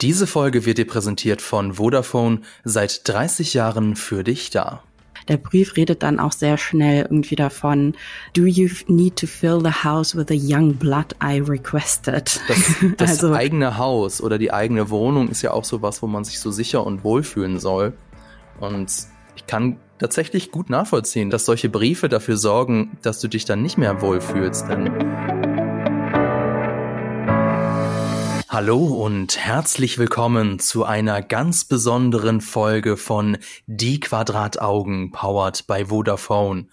Diese Folge wird dir präsentiert von Vodafone, seit 30 Jahren für dich da. Der Brief redet dann auch sehr schnell irgendwie davon, do you need to fill the house with the young blood I requested? Das, das also, eigene Haus oder die eigene Wohnung ist ja auch so was, wo man sich so sicher und wohlfühlen soll. Und ich kann tatsächlich gut nachvollziehen, dass solche Briefe dafür sorgen, dass du dich dann nicht mehr wohlfühlst, denn Hallo und herzlich willkommen zu einer ganz besonderen Folge von Die Quadrataugen powered by Vodafone.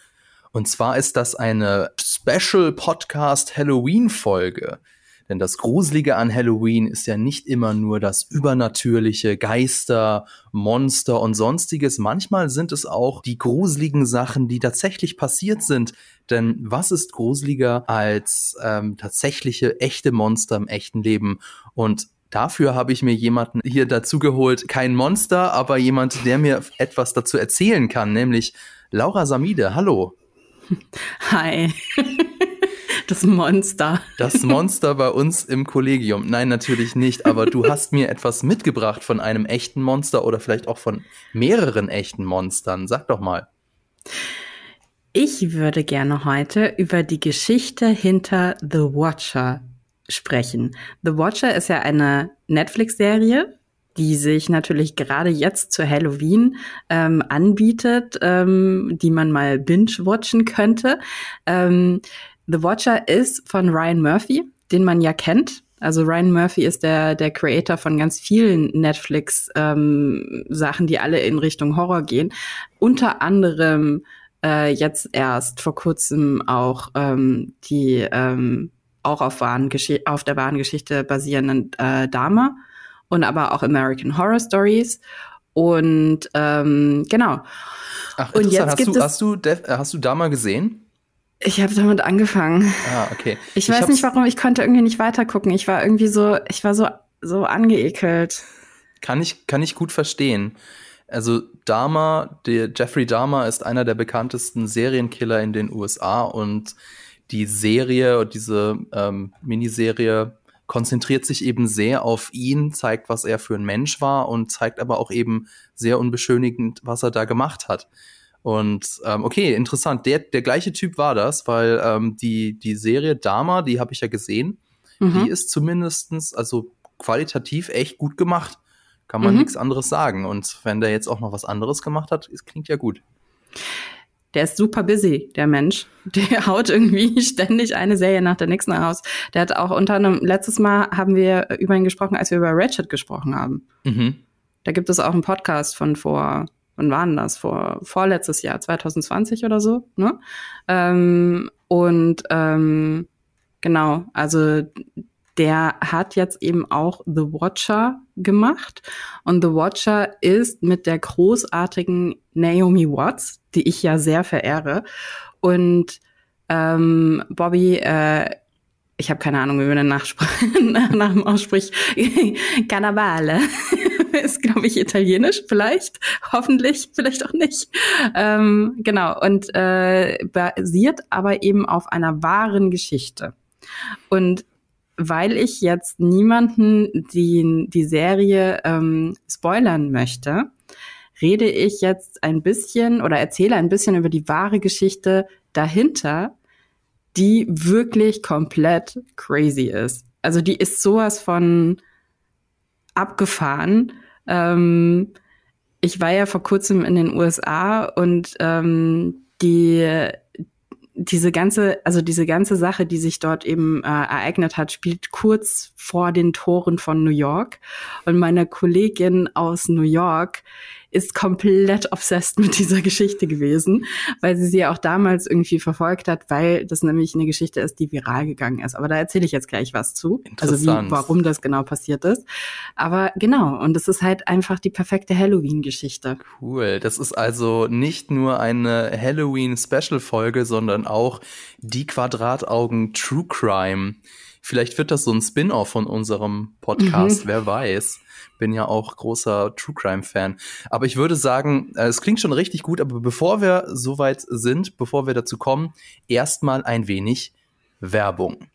Und zwar ist das eine Special Podcast Halloween Folge. Denn das Gruselige an Halloween ist ja nicht immer nur das übernatürliche, Geister, Monster und sonstiges. Manchmal sind es auch die gruseligen Sachen, die tatsächlich passiert sind. Denn was ist gruseliger als ähm, tatsächliche, echte Monster im echten Leben? Und Dafür habe ich mir jemanden hier dazu geholt, kein Monster, aber jemand, der mir etwas dazu erzählen kann, nämlich Laura Samide. Hallo. Hi. Das Monster. Das Monster bei uns im Kollegium. Nein, natürlich nicht. Aber du hast mir etwas mitgebracht von einem echten Monster oder vielleicht auch von mehreren echten Monstern. Sag doch mal. Ich würde gerne heute über die Geschichte hinter The Watcher sprechen. The Watcher ist ja eine Netflix-Serie, die sich natürlich gerade jetzt zu Halloween ähm, anbietet, ähm, die man mal binge-watchen könnte. Ähm, The Watcher ist von Ryan Murphy, den man ja kennt. Also Ryan Murphy ist der, der Creator von ganz vielen Netflix-Sachen, ähm, die alle in Richtung Horror gehen. Unter anderem äh, jetzt erst vor kurzem auch ähm, die ähm, auch auf, auf der wahren Geschichte basierenden äh, Dame und aber auch American Horror Stories. Und ähm, genau. Ach, und jetzt hast, gibt du, es hast, du, hast du Dama gesehen? Ich habe damit angefangen. Ah, okay. Ich, ich weiß nicht warum, ich konnte irgendwie nicht weitergucken. Ich war irgendwie so, ich war so, so angeekelt. Kann ich, kann ich gut verstehen. Also Dahmer, der Jeffrey Dahmer ist einer der bekanntesten Serienkiller in den USA und die Serie, diese ähm, Miniserie konzentriert sich eben sehr auf ihn, zeigt, was er für ein Mensch war und zeigt aber auch eben sehr unbeschönigend, was er da gemacht hat. Und ähm, okay, interessant. Der, der gleiche Typ war das, weil ähm, die, die Serie Dama, die habe ich ja gesehen, mhm. die ist zumindestens also qualitativ echt gut gemacht. Kann man mhm. nichts anderes sagen. Und wenn der jetzt auch noch was anderes gemacht hat, es klingt ja gut. Der ist super busy, der Mensch. Der haut irgendwie ständig eine Serie nach der nächsten raus. Der hat auch unter anderem, letztes Mal haben wir über ihn gesprochen, als wir über Ratchet gesprochen haben. Mhm. Da gibt es auch einen Podcast von vor wann war denn das? Vor vorletztes Jahr, 2020 oder so, ne? Ähm, und ähm, genau, also der hat jetzt eben auch The Watcher gemacht. Und The Watcher ist mit der großartigen Naomi Watts, die ich ja sehr verehre. Und ähm, Bobby, äh, ich habe keine Ahnung, wie man den nach, nach dem ausspricht, Cannavale. ist, glaube ich, italienisch, vielleicht, hoffentlich, vielleicht auch nicht. Ähm, genau, und äh, basiert aber eben auf einer wahren Geschichte. Und weil ich jetzt niemanden die, die Serie ähm, spoilern möchte, rede ich jetzt ein bisschen oder erzähle ein bisschen über die wahre Geschichte dahinter, die wirklich komplett crazy ist. Also die ist sowas von abgefahren. Ähm, ich war ja vor kurzem in den USA und ähm, die diese ganze, also diese ganze Sache, die sich dort eben äh, ereignet hat, spielt kurz vor den Toren von New York. Und meine Kollegin aus New York ist komplett obsessed mit dieser Geschichte gewesen, weil sie sie auch damals irgendwie verfolgt hat, weil das nämlich eine Geschichte ist, die viral gegangen ist. Aber da erzähle ich jetzt gleich was zu. Also wie, warum das genau passiert ist. Aber genau, und es ist halt einfach die perfekte Halloween-Geschichte. Cool. Das ist also nicht nur eine Halloween-Special-Folge, sondern auch die Quadrataugen True Crime. Vielleicht wird das so ein Spin-off von unserem Podcast, mhm. wer weiß bin ja auch großer True Crime Fan. Aber ich würde sagen, äh, es klingt schon richtig gut, aber bevor wir soweit sind, bevor wir dazu kommen, erstmal ein wenig Werbung.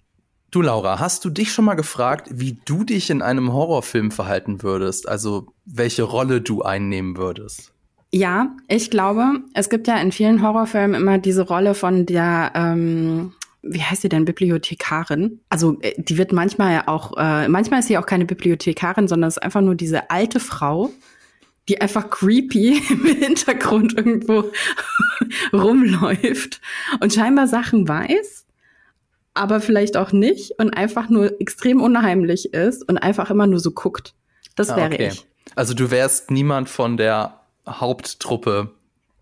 Du Laura, hast du dich schon mal gefragt, wie du dich in einem Horrorfilm verhalten würdest? Also welche Rolle du einnehmen würdest? Ja, ich glaube, es gibt ja in vielen Horrorfilmen immer diese Rolle von der, ähm, wie heißt sie denn, Bibliothekarin? Also äh, die wird manchmal ja auch, äh, manchmal ist sie auch keine Bibliothekarin, sondern es ist einfach nur diese alte Frau, die einfach creepy im Hintergrund irgendwo rumläuft und scheinbar Sachen weiß aber vielleicht auch nicht und einfach nur extrem unheimlich ist und einfach immer nur so guckt. Das ah, wäre okay. ich. Also du wärst niemand von der Haupttruppe,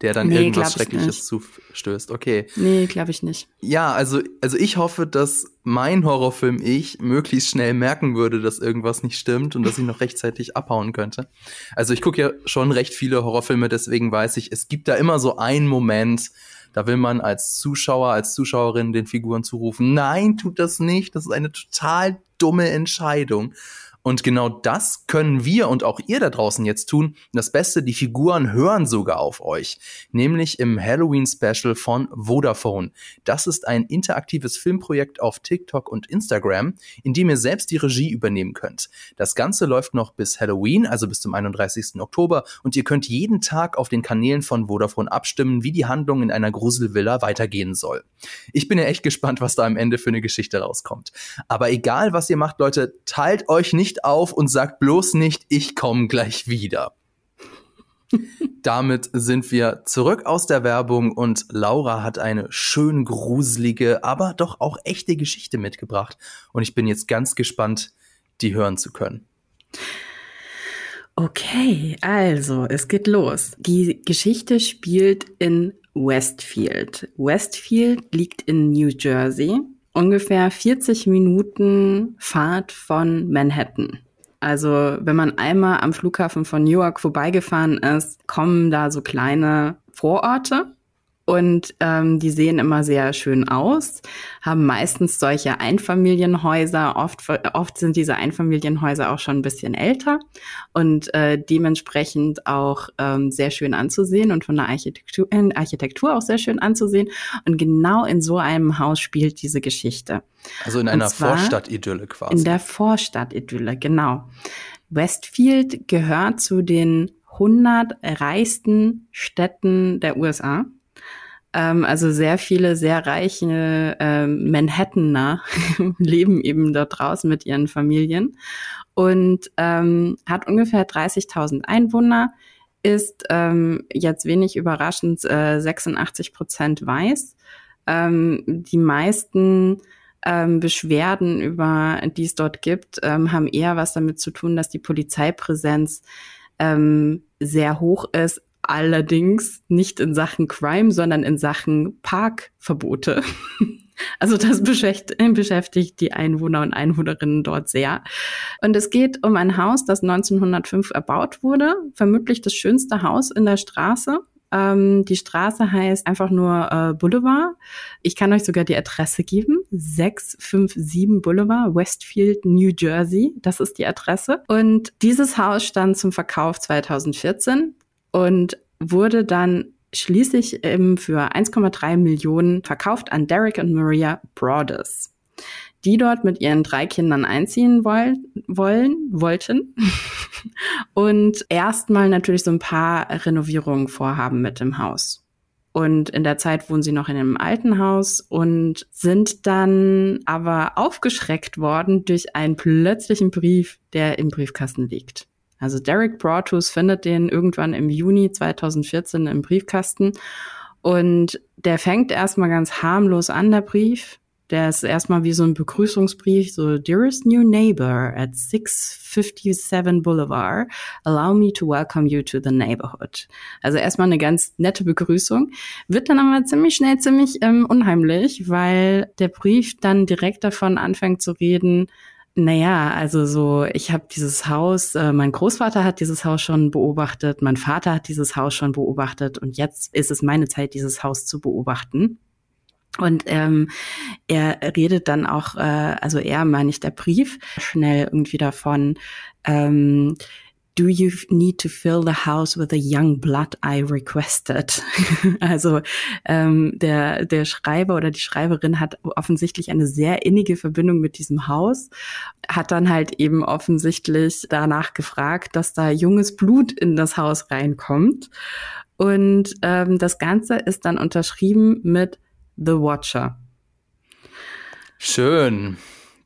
der dann nee, irgendwas Schreckliches zustößt. Okay. Nee, glaube ich nicht. Ja, also, also ich hoffe, dass mein Horrorfilm ich möglichst schnell merken würde, dass irgendwas nicht stimmt und dass ich noch rechtzeitig abhauen könnte. Also ich gucke ja schon recht viele Horrorfilme, deswegen weiß ich, es gibt da immer so einen Moment, da will man als Zuschauer, als Zuschauerin den Figuren zurufen, nein, tut das nicht, das ist eine total dumme Entscheidung. Und genau das können wir und auch ihr da draußen jetzt tun. Das Beste, die Figuren hören sogar auf euch, nämlich im Halloween-Special von Vodafone. Das ist ein interaktives Filmprojekt auf TikTok und Instagram, in dem ihr selbst die Regie übernehmen könnt. Das Ganze läuft noch bis Halloween, also bis zum 31. Oktober, und ihr könnt jeden Tag auf den Kanälen von Vodafone abstimmen, wie die Handlung in einer Gruselvilla weitergehen soll. Ich bin ja echt gespannt, was da am Ende für eine Geschichte rauskommt. Aber egal, was ihr macht, Leute, teilt euch nicht nicht auf und sagt bloß nicht, ich komme gleich wieder. Damit sind wir zurück aus der Werbung und Laura hat eine schön gruselige, aber doch auch echte Geschichte mitgebracht. Und ich bin jetzt ganz gespannt, die hören zu können. Okay, also es geht los. Die Geschichte spielt in Westfield. Westfield liegt in New Jersey ungefähr 40 Minuten Fahrt von Manhattan. Also wenn man einmal am Flughafen von New York vorbeigefahren ist, kommen da so kleine Vororte und ähm, die sehen immer sehr schön aus, haben meistens solche Einfamilienhäuser. Oft, oft sind diese Einfamilienhäuser auch schon ein bisschen älter und äh, dementsprechend auch ähm, sehr schön anzusehen und von der Architektur, äh, Architektur auch sehr schön anzusehen. Und genau in so einem Haus spielt diese Geschichte. Also in einer Vorstadtidylle quasi. In der Vorstadtidylle, genau. Westfield gehört zu den 100 reichsten Städten der USA. Ähm, also sehr viele sehr reiche ähm, Manhattaner leben eben dort draußen mit ihren Familien und ähm, hat ungefähr 30.000 Einwohner, ist ähm, jetzt wenig überraschend äh, 86 Prozent weiß. Ähm, die meisten ähm, Beschwerden, über die es dort gibt, ähm, haben eher was damit zu tun, dass die Polizeipräsenz ähm, sehr hoch ist, allerdings nicht in Sachen Crime, sondern in Sachen Parkverbote. Also das beschäftigt die Einwohner und Einwohnerinnen dort sehr. Und es geht um ein Haus, das 1905 erbaut wurde, vermutlich das schönste Haus in der Straße. Ähm, die Straße heißt einfach nur äh, Boulevard. Ich kann euch sogar die Adresse geben. 657 Boulevard, Westfield, New Jersey. Das ist die Adresse. Und dieses Haus stand zum Verkauf 2014 und wurde dann schließlich ähm, für 1,3 Millionen verkauft an Derek und Maria Broadus, die dort mit ihren drei Kindern einziehen wollen, wollen wollten und erstmal natürlich so ein paar Renovierungen vorhaben mit dem Haus. Und in der Zeit wohnen sie noch in einem alten Haus und sind dann aber aufgeschreckt worden durch einen plötzlichen Brief, der im Briefkasten liegt. Also Derek Broadhus findet den irgendwann im Juni 2014 im Briefkasten und der fängt erstmal ganz harmlos an, der Brief. Der ist erstmal wie so ein Begrüßungsbrief, so Dearest New Neighbor at 657 Boulevard, allow me to welcome you to the neighborhood. Also erstmal eine ganz nette Begrüßung, wird dann aber ziemlich schnell ziemlich ähm, unheimlich, weil der Brief dann direkt davon anfängt zu reden, naja, also so, ich habe dieses Haus, äh, mein Großvater hat dieses Haus schon beobachtet, mein Vater hat dieses Haus schon beobachtet und jetzt ist es meine Zeit, dieses Haus zu beobachten. Und ähm, er redet dann auch, äh, also er meine ich der Brief, schnell irgendwie davon, ähm, Do you need to fill the house with the young blood I requested? also ähm, der, der Schreiber oder die Schreiberin hat offensichtlich eine sehr innige Verbindung mit diesem Haus, hat dann halt eben offensichtlich danach gefragt, dass da junges Blut in das Haus reinkommt. Und ähm, das Ganze ist dann unterschrieben mit The Watcher. Schön.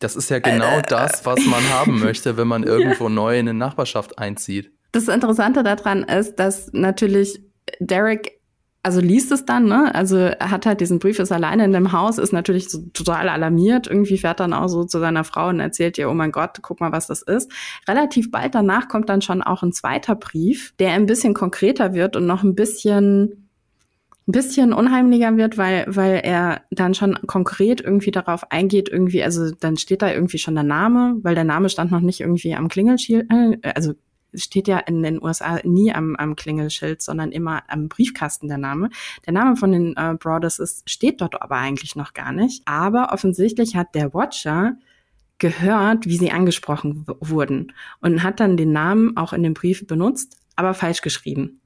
Das ist ja genau äh, das, was man haben möchte, wenn man irgendwo neu in eine Nachbarschaft einzieht. Das Interessante daran ist, dass natürlich Derek also liest es dann, ne? Also er hat halt diesen Brief, ist alleine in dem Haus, ist natürlich so total alarmiert. Irgendwie fährt dann auch so zu seiner Frau und erzählt ihr, oh mein Gott, guck mal, was das ist. Relativ bald danach kommt dann schon auch ein zweiter Brief, der ein bisschen konkreter wird und noch ein bisschen ein bisschen unheimlicher wird, weil, weil er dann schon konkret irgendwie darauf eingeht, irgendwie, also dann steht da irgendwie schon der Name, weil der Name stand noch nicht irgendwie am Klingelschild, äh, also steht ja in den USA nie am, am Klingelschild, sondern immer am Briefkasten der Name. Der Name von den äh, Brothers ist, steht dort aber eigentlich noch gar nicht. Aber offensichtlich hat der Watcher gehört, wie sie angesprochen wurden und hat dann den Namen auch in dem Brief benutzt, aber falsch geschrieben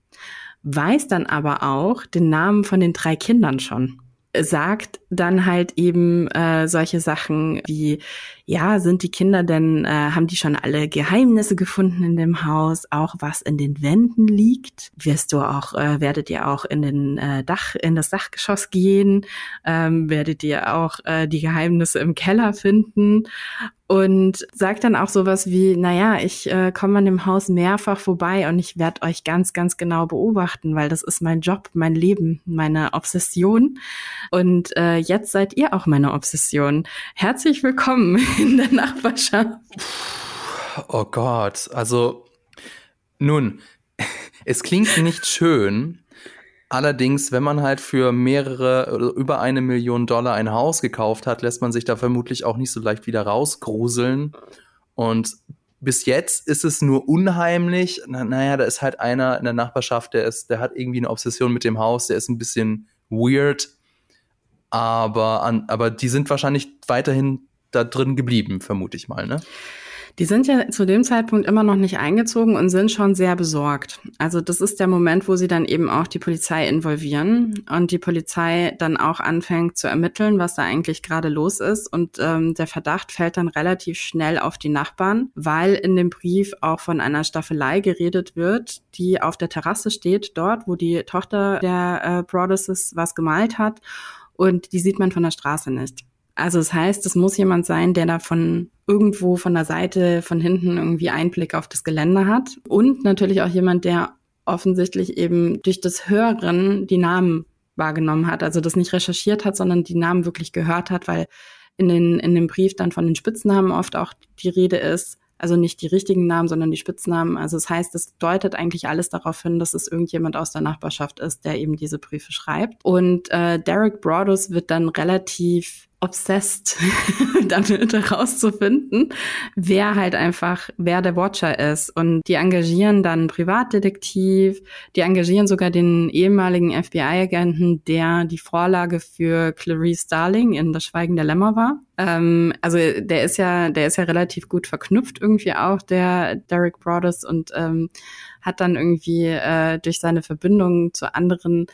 weiß dann aber auch den Namen von den drei Kindern schon sagt dann halt eben äh, solche Sachen wie, ja, sind die Kinder denn, äh, haben die schon alle Geheimnisse gefunden in dem Haus, auch was in den Wänden liegt? Wirst du auch, äh, werdet ihr auch in den äh, Dach, in das Dachgeschoss gehen? Ähm, werdet ihr auch äh, die Geheimnisse im Keller finden? Und sagt dann auch sowas wie, naja, ich äh, komme an dem Haus mehrfach vorbei und ich werde euch ganz, ganz genau beobachten, weil das ist mein Job, mein Leben, meine Obsession. Und äh, jetzt seid ihr auch meine Obsession. Herzlich willkommen in der Nachbarschaft. Oh Gott, also nun, es klingt nicht schön, Allerdings, wenn man halt für mehrere, über eine Million Dollar ein Haus gekauft hat, lässt man sich da vermutlich auch nicht so leicht wieder rausgruseln. Und bis jetzt ist es nur unheimlich. Na, naja, da ist halt einer in der Nachbarschaft, der ist, der hat irgendwie eine Obsession mit dem Haus, der ist ein bisschen weird. Aber, an, aber die sind wahrscheinlich weiterhin da drin geblieben, vermute ich mal, ne? Die sind ja zu dem Zeitpunkt immer noch nicht eingezogen und sind schon sehr besorgt. Also das ist der Moment, wo sie dann eben auch die Polizei involvieren und die Polizei dann auch anfängt zu ermitteln, was da eigentlich gerade los ist. Und ähm, der Verdacht fällt dann relativ schnell auf die Nachbarn, weil in dem Brief auch von einer Staffelei geredet wird, die auf der Terrasse steht, dort, wo die Tochter der äh, Brothers was gemalt hat. Und die sieht man von der Straße nicht. Also das heißt, es muss jemand sein, der da von irgendwo von der Seite, von hinten irgendwie Einblick auf das Gelände hat. Und natürlich auch jemand, der offensichtlich eben durch das Hören die Namen wahrgenommen hat. Also das nicht recherchiert hat, sondern die Namen wirklich gehört hat, weil in, den, in dem Brief dann von den Spitznamen oft auch die Rede ist. Also nicht die richtigen Namen, sondern die Spitznamen. Also das heißt, es deutet eigentlich alles darauf hin, dass es irgendjemand aus der Nachbarschaft ist, der eben diese Briefe schreibt. Und äh, Derek Broaddus wird dann relativ obsessed damit herauszufinden, wer halt einfach, wer der Watcher ist. Und die engagieren dann Privatdetektiv, die engagieren sogar den ehemaligen FBI-Agenten, der die Vorlage für Clarice Starling in Das Schweigen der Lämmer war. Ähm, also der ist ja, der ist ja relativ gut verknüpft irgendwie auch, der Derek Broaddus und ähm, hat dann irgendwie äh, durch seine Verbindungen zu anderen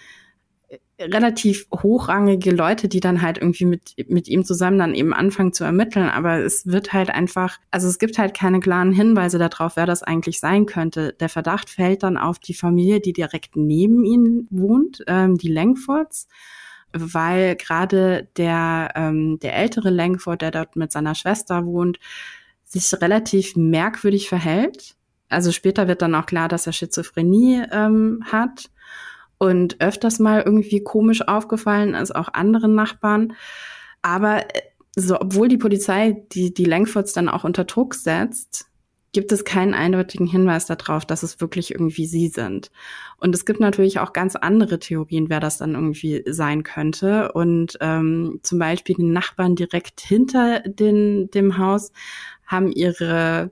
relativ hochrangige Leute, die dann halt irgendwie mit, mit ihm zusammen dann eben anfangen zu ermitteln. Aber es wird halt einfach, also es gibt halt keine klaren Hinweise darauf, wer das eigentlich sein könnte. Der Verdacht fällt dann auf die Familie, die direkt neben ihm wohnt, ähm, die Langfords weil gerade der, ähm, der ältere Langford, der dort mit seiner Schwester wohnt, sich relativ merkwürdig verhält. Also später wird dann auch klar, dass er Schizophrenie ähm, hat und öfters mal irgendwie komisch aufgefallen ist, auch anderen Nachbarn. Aber äh, so, obwohl die Polizei die, die Langfords dann auch unter Druck setzt, gibt es keinen eindeutigen Hinweis darauf, dass es wirklich irgendwie sie sind. Und es gibt natürlich auch ganz andere Theorien, wer das dann irgendwie sein könnte. Und ähm, zum Beispiel die Nachbarn direkt hinter den, dem Haus haben ihre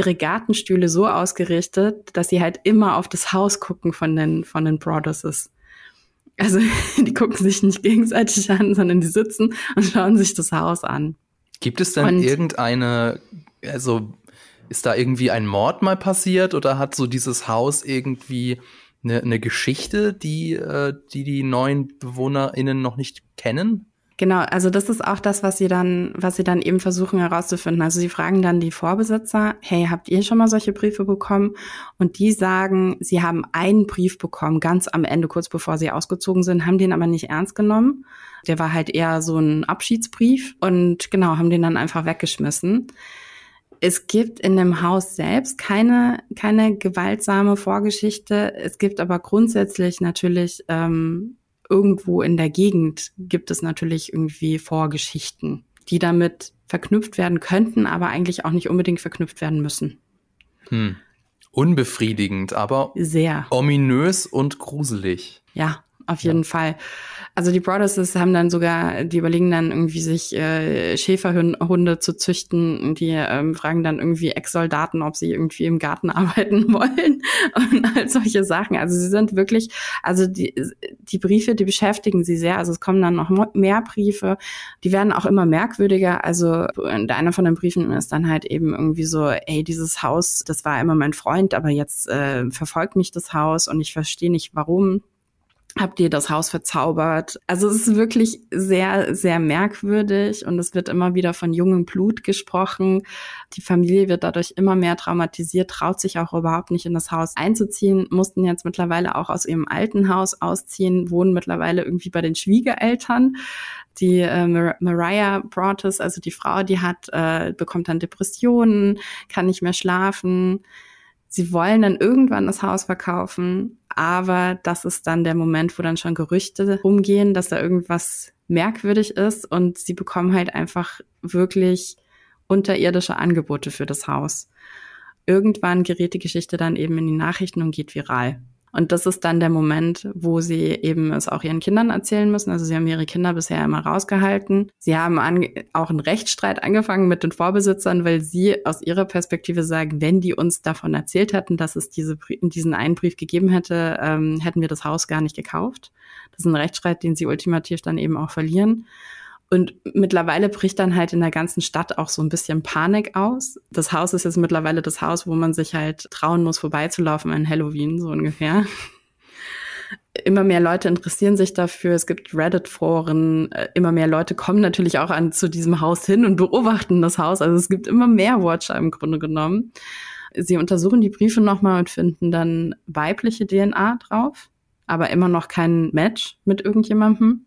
ihre Gartenstühle so ausgerichtet, dass sie halt immer auf das Haus gucken von den, von den Broadduses. Also die gucken sich nicht gegenseitig an, sondern die sitzen und schauen sich das Haus an. Gibt es denn und, irgendeine, also Ist da irgendwie ein Mord mal passiert oder hat so dieses Haus irgendwie eine, eine Geschichte, die, äh, die die neuen BewohnerInnen noch nicht kennen? Genau, also das ist auch das, was sie dann, was sie dann eben versuchen herauszufinden. Also sie fragen dann die Vorbesitzer, hey, habt ihr schon mal solche Briefe bekommen? Und die sagen, sie haben einen Brief bekommen, ganz am Ende, kurz bevor sie ausgezogen sind, haben den aber nicht ernst genommen. Der war halt eher so ein Abschiedsbrief und genau, haben den dann einfach weggeschmissen. Es gibt in dem Haus selbst keine, keine gewaltsame Vorgeschichte. Es gibt aber grundsätzlich natürlich ähm, irgendwo in der Gegend gibt es natürlich irgendwie Vorgeschichten, die damit verknüpft werden könnten, aber eigentlich auch nicht unbedingt verknüpft werden müssen. Hm. Unbefriedigend, aber sehr ominös und gruselig. Ja, auf jeden ja. Fall. Also die Brothers haben dann sogar, die überlegen dann irgendwie sich äh, Schäferhunde zu züchten. Die ähm, fragen dann irgendwie Ex-Soldaten, ob sie irgendwie im Garten arbeiten wollen und all solche Sachen. Also sie sind wirklich, also die, die Briefe, die beschäftigen sie sehr. Also es kommen dann noch mehr Briefe. Die werden auch immer merkwürdiger. Also einer von den Briefen ist dann halt eben irgendwie so, ey, dieses Haus, das war immer mein Freund, aber jetzt äh, verfolgt mich das Haus und ich verstehe nicht warum habt ihr das Haus verzaubert. Also es ist wirklich sehr, sehr merkwürdig und es wird immer wieder von jungem Blut gesprochen. Die Familie wird dadurch immer mehr traumatisiert, traut sich auch überhaupt nicht in das Haus einzuziehen, mussten jetzt mittlerweile auch aus ihrem alten Haus ausziehen, wohnen mittlerweile irgendwie bei den Schwiegereltern. Die äh, Mar Mariah Broaddus, also die Frau, die hat, äh, bekommt dann Depressionen, kann nicht mehr schlafen. Sie wollen dann irgendwann das Haus verkaufen, aber das ist dann der Moment, wo dann schon Gerüchte rumgehen, dass da irgendwas merkwürdig ist und sie bekommen halt einfach wirklich unterirdische Angebote für das Haus. Irgendwann gerät die Geschichte dann eben in die Nachrichten und geht viral. Und das ist dann der Moment, wo sie eben es auch ihren Kindern erzählen müssen. Also sie haben ihre Kinder bisher immer rausgehalten. Sie haben auch einen Rechtsstreit angefangen mit den Vorbesitzern, weil sie aus ihrer Perspektive sagen, wenn die uns davon erzählt hätten, dass es diese, diesen einen Brief gegeben hätte, ähm, hätten wir das Haus gar nicht gekauft. Das ist ein Rechtsstreit, den sie ultimativ dann eben auch verlieren. Und mittlerweile bricht dann halt in der ganzen Stadt auch so ein bisschen Panik aus. Das Haus ist jetzt mittlerweile das Haus, wo man sich halt trauen muss, vorbeizulaufen an Halloween, so ungefähr. Immer mehr Leute interessieren sich dafür. Es gibt Reddit-Foren. Äh, immer mehr Leute kommen natürlich auch an zu diesem Haus hin und beobachten das Haus. Also es gibt immer mehr Watcher im Grunde genommen. Sie untersuchen die Briefe nochmal und finden dann weibliche DNA drauf, aber immer noch kein Match mit irgendjemandem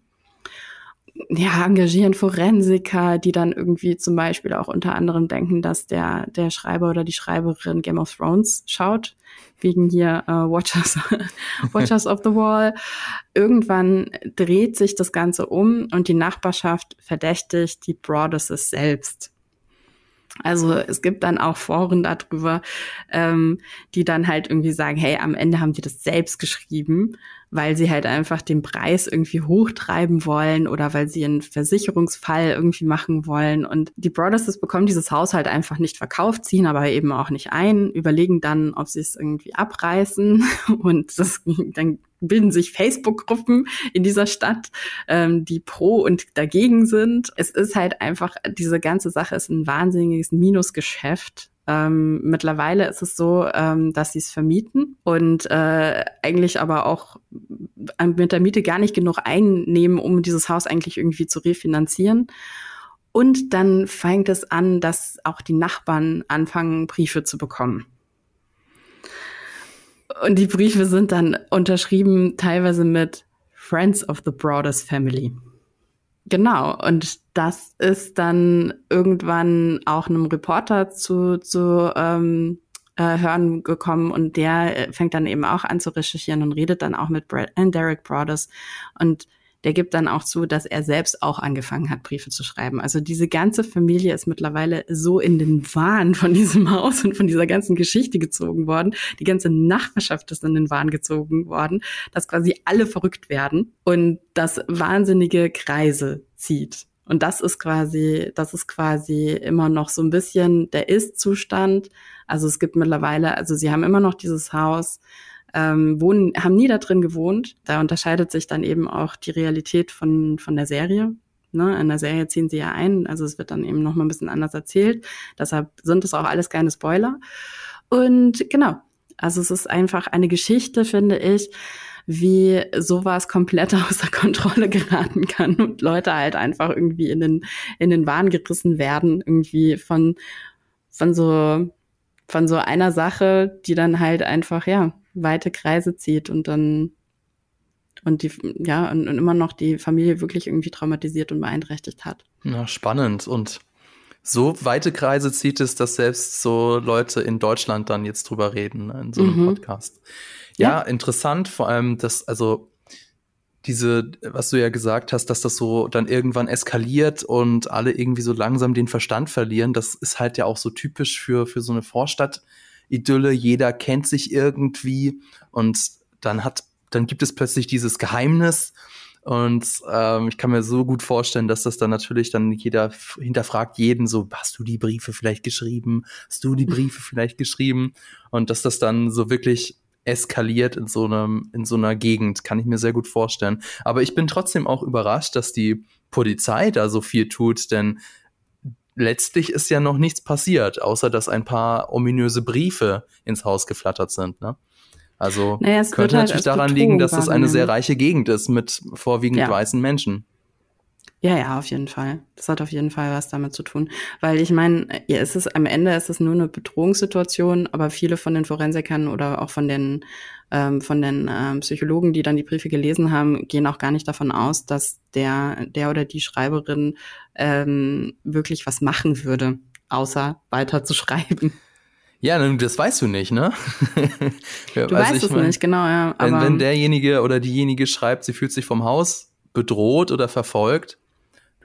ja, engagieren Forensiker, die dann irgendwie zum Beispiel auch unter anderem denken, dass der, der Schreiber oder die Schreiberin Game of Thrones schaut, wegen hier äh, Watchers, Watchers of the Wall. Irgendwann dreht sich das Ganze um und die Nachbarschaft verdächtigt die Broadesses selbst. Also es gibt dann auch Foren darüber, ähm, die dann halt irgendwie sagen, hey, am Ende haben die das selbst geschrieben weil sie halt einfach den Preis irgendwie hochtreiben wollen oder weil sie einen Versicherungsfall irgendwie machen wollen. Und die Brothers bekommen dieses Haus halt einfach nicht verkauft, ziehen aber eben auch nicht ein, überlegen dann, ob sie es irgendwie abreißen und das, dann bilden sich Facebook-Gruppen in dieser Stadt, ähm, die pro und dagegen sind. Es ist halt einfach, diese ganze Sache ist ein wahnsinniges Minusgeschäft ähm, mittlerweile ist es so, ähm, dass sie es vermieten und äh, eigentlich aber auch mit der Miete gar nicht genug einnehmen, um dieses Haus eigentlich irgendwie zu refinanzieren. Und dann fängt es an, dass auch die Nachbarn anfangen, Briefe zu bekommen. Und die Briefe sind dann unterschrieben teilweise mit Friends of the Broadest Family. Genau, und das ist dann irgendwann auch einem Reporter zu, zu ähm, äh, hören gekommen und der äh, fängt dann eben auch an zu recherchieren und redet dann auch mit Brad, äh, Derek Brothers und der gibt dann auch zu, dass er selbst auch angefangen hat, Briefe zu schreiben. Also diese ganze Familie ist mittlerweile so in den Wahn von diesem Haus und von dieser ganzen Geschichte gezogen worden. Die ganze Nachbarschaft ist in den Wahn gezogen worden, dass quasi alle verrückt werden und das wahnsinnige Kreise zieht. Und das ist quasi, das ist quasi immer noch so ein bisschen der Ist-Zustand. Also es gibt mittlerweile, also sie haben immer noch dieses Haus, ähm, wohnen, haben nie da drin gewohnt. Da unterscheidet sich dann eben auch die Realität von, von der Serie. Ne? In der Serie ziehen sie ja ein, also es wird dann eben noch mal ein bisschen anders erzählt. Deshalb sind es auch alles keine Spoiler. Und genau, also es ist einfach eine Geschichte, finde ich, wie sowas komplett außer Kontrolle geraten kann und Leute halt einfach irgendwie in den, in den Wahn gerissen werden, irgendwie von, von so, von so einer Sache, die dann halt einfach, ja, weite Kreise zieht und dann und die, ja, und, und immer noch die Familie wirklich irgendwie traumatisiert und beeinträchtigt hat. Ja, spannend. Und so weite Kreise zieht es, dass selbst so Leute in Deutschland dann jetzt drüber reden in so einem mhm. Podcast. Ja, ja, interessant, vor allem, dass, also diese, was du ja gesagt hast, dass das so dann irgendwann eskaliert und alle irgendwie so langsam den Verstand verlieren, das ist halt ja auch so typisch für, für so eine Vorstadt-Idylle. Jeder kennt sich irgendwie und dann hat, dann gibt es plötzlich dieses Geheimnis und ähm, ich kann mir so gut vorstellen, dass das dann natürlich dann jeder hinterfragt jeden so, hast du die Briefe vielleicht geschrieben? Hast du die Briefe vielleicht geschrieben? Und dass das dann so wirklich eskaliert in so einem, in so einer Gegend, kann ich mir sehr gut vorstellen. Aber ich bin trotzdem auch überrascht, dass die Polizei da so viel tut, denn letztlich ist ja noch nichts passiert, außer dass ein paar ominöse Briefe ins Haus geflattert sind, ne? Also naja, könnte halt natürlich daran liegen, dass das eine sehr reiche Gegend ist mit vorwiegend ja. weißen Menschen. Ja, ja, auf jeden Fall. Das hat auf jeden Fall was damit zu tun. Weil ich meine, ja, es ist am Ende ist es nur eine Bedrohungssituation, aber viele von den Forensikern oder auch von den ähm, von den ähm, Psychologen, die dann die Briefe gelesen haben, gehen auch gar nicht davon aus, dass der der oder die Schreiberin ähm, wirklich was machen würde, außer weiter zu schreiben. Ja, das weißt du nicht, ne? du also weißt es mein, nicht, genau, ja. wenn, wenn derjenige oder diejenige schreibt, sie fühlt sich vom Haus bedroht oder verfolgt,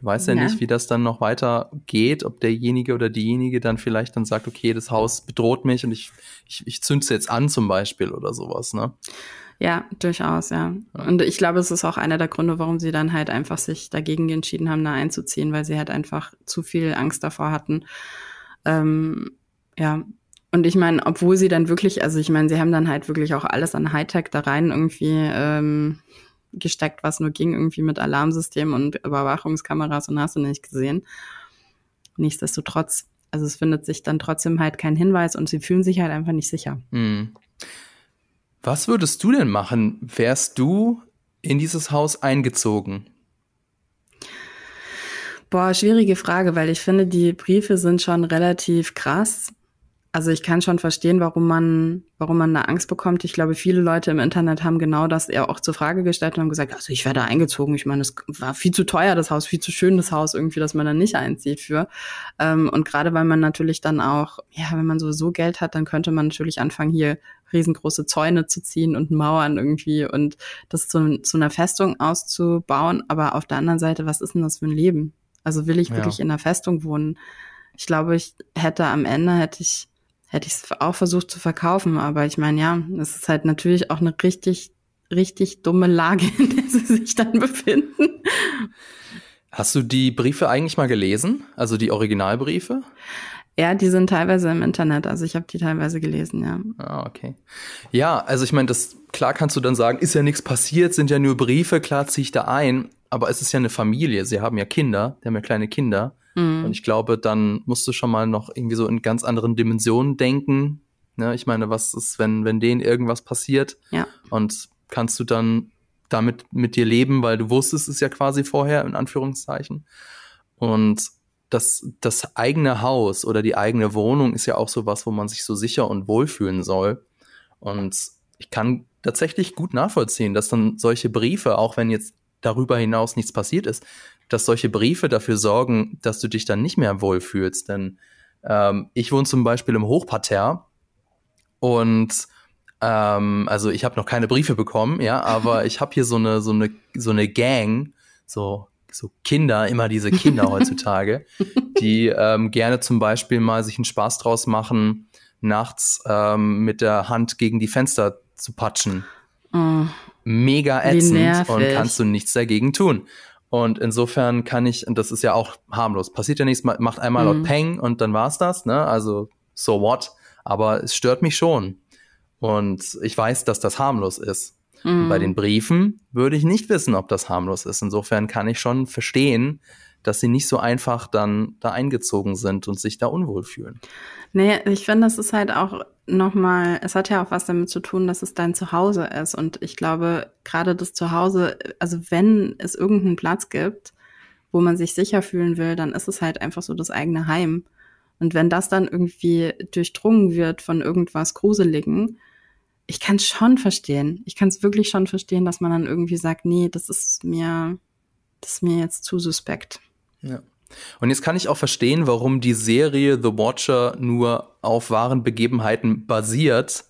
Du weißt ja, ja, nicht, wie das dann noch weiter geht, ob derjenige oder diejenige dann vielleicht dann sagt, okay, das Haus bedroht mich und ich, ich, ich zünd's jetzt an zum Beispiel oder sowas, ne? Ja, durchaus, ja. Und ich glaube, es ist auch einer der Gründe, warum sie dann halt einfach sich dagegen entschieden haben, da einzuziehen, weil sie halt einfach zu viel Angst davor hatten. Ähm, ja. Und ich meine, obwohl sie dann wirklich, also ich meine, sie haben dann halt wirklich auch alles an Hightech da rein irgendwie ähm, gesteckt, was nur ging, irgendwie mit Alarmsystem und Überwachungskameras und hast du nicht gesehen. Nichtsdestotrotz, also es findet sich dann trotzdem halt kein Hinweis und sie fühlen sich halt einfach nicht sicher. Hm. Was würdest du denn machen, wärst du in dieses Haus eingezogen? Boah, schwierige Frage, weil ich finde, die Briefe sind schon relativ krass also ich kann schon verstehen, warum man, warum man da Angst bekommt. Ich glaube, viele Leute im Internet haben genau das eher auch zur Frage gestellt und haben gesagt, also ich werde eingezogen. Ich meine, es war viel zu teuer, das Haus, viel zu schön, das Haus irgendwie, dass man da nicht einzieht für. Ähm, und gerade weil man natürlich dann auch, ja, wenn man sowieso Geld hat, dann könnte man natürlich anfangen, hier riesengroße Zäune zu ziehen und Mauern irgendwie und das zu, zu einer Festung auszubauen. Aber auf der anderen Seite, was ist denn das für ein Leben? Also will ich ja. wirklich in einer Festung wohnen? Ich glaube, ich hätte am Ende, hätte ich hätte ich es auch versucht zu verkaufen. Aber ich meine, ja, es ist halt natürlich auch eine richtig, richtig dumme Lage, in der sie sich dann befinden. Hast du die Briefe eigentlich mal gelesen? Also die Originalbriefe? Ja, die sind teilweise im Internet. Also ich habe die teilweise gelesen, ja. Ah, okay. Ja, also ich meine, das klar kannst du dann sagen, ist ja nichts passiert, sind ja nur Briefe, klar ziehe ich da ein. Aber es ist ja eine Familie. Sie haben ja Kinder, die haben ja kleine Kinder. Mhm. Und ich glaube, dann musst du schon mal noch irgendwie so in ganz anderen Dimensionen denken. Ne? Ich meine, was ist, wenn, wenn denen irgendwas passiert? Ja. Und kannst du dann damit mit dir leben, weil du wusstest es ja quasi vorher, in Anführungszeichen. Und das, das eigene Haus oder die eigene Wohnung ist ja auch so was, wo man sich so sicher und wohlfühlen soll. Und ich kann tatsächlich gut nachvollziehen, dass dann solche Briefe, auch wenn jetzt darüber hinaus nichts passiert ist, dass solche Briefe dafür sorgen, dass du dich dann nicht mehr wohlfühlst. Denn ähm, ich wohne zum Beispiel im Hochparterre und ähm, also ich habe noch keine Briefe bekommen, ja, aber ich habe hier so eine so eine so eine Gang, so so Kinder, immer diese Kinder heutzutage, die ähm, gerne zum Beispiel mal sich einen Spaß draus machen, nachts ähm, mit der Hand gegen die Fenster zu patschen. Oh, Mega ätzend und kannst du nichts dagegen tun. Und insofern kann ich, und das ist ja auch harmlos, passiert ja nichts, macht einmal mhm. laut Peng und dann war's das, ne? Also so what? Aber es stört mich schon. Und ich weiß, dass das harmlos ist. Mhm. Bei den Briefen würde ich nicht wissen, ob das harmlos ist. Insofern kann ich schon verstehen, dass sie nicht so einfach dann da eingezogen sind und sich da unwohl fühlen. Nee, ich finde, das ist halt auch nochmal, es hat ja auch was damit zu tun, dass es dein Zuhause ist. Und ich glaube, gerade das Zuhause, also wenn es irgendeinen Platz gibt, wo man sich sicher fühlen will, dann ist es halt einfach so das eigene Heim. Und wenn das dann irgendwie durchdrungen wird von irgendwas Gruseligen, ich kann es schon verstehen. Ich kann es wirklich schon verstehen, dass man dann irgendwie sagt, nee, das ist mir, das ist mir jetzt zu suspekt. Ja. Und jetzt kann ich auch verstehen, warum die Serie The Watcher nur auf wahren Begebenheiten basiert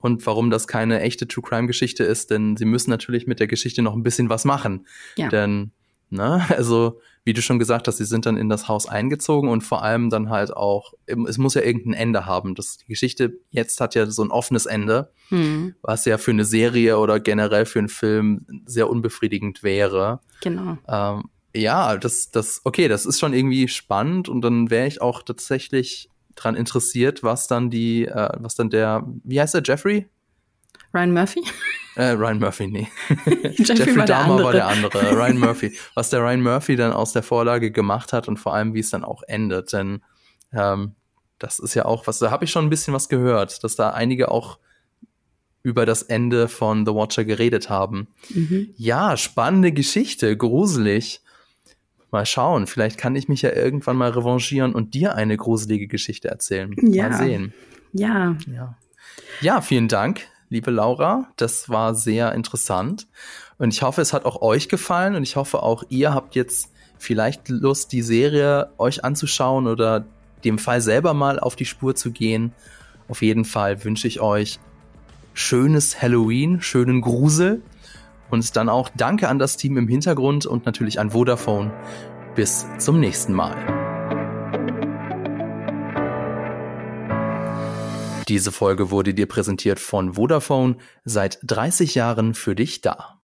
und warum das keine echte True Crime Geschichte ist, denn sie müssen natürlich mit der Geschichte noch ein bisschen was machen. Ja. Denn, ne, also, wie du schon gesagt hast, sie sind dann in das Haus eingezogen und vor allem dann halt auch, es muss ja irgendein Ende haben. Das, die Geschichte jetzt hat ja so ein offenes Ende, hm. was ja für eine Serie oder generell für einen Film sehr unbefriedigend wäre. Genau. Ähm, ja, das, das, okay, das ist schon irgendwie spannend und dann wäre ich auch tatsächlich dran interessiert, was dann die, äh, was dann der, wie heißt der, Jeffrey? Ryan Murphy? Äh, Ryan Murphy, nee. Jeffrey war Dahmer war der andere. Ryan Murphy. Was der Ryan Murphy dann aus der Vorlage gemacht hat und vor allem, wie es dann auch endet. Denn ähm, das ist ja auch was, da habe ich schon ein bisschen was gehört, dass da einige auch über das Ende von The Watcher geredet haben. Mhm. Ja, spannende Geschichte, gruselig. Mal schauen, vielleicht kann ich mich ja irgendwann mal revanchieren und dir eine gruselige Geschichte erzählen. Ja. Mal sehen. Ja. ja. Ja, vielen Dank, liebe Laura. Das war sehr interessant. Und ich hoffe, es hat auch euch gefallen und ich hoffe auch ihr habt jetzt vielleicht Lust, die Serie euch anzuschauen oder dem Fall selber mal auf die Spur zu gehen. Auf jeden Fall wünsche ich euch schönes Halloween, schönen Grusel und dann auch danke an das Team im Hintergrund und natürlich an Vodafone. Bis zum nächsten Mal. Diese Folge wurde dir präsentiert von Vodafone, seit 30 Jahren für dich da.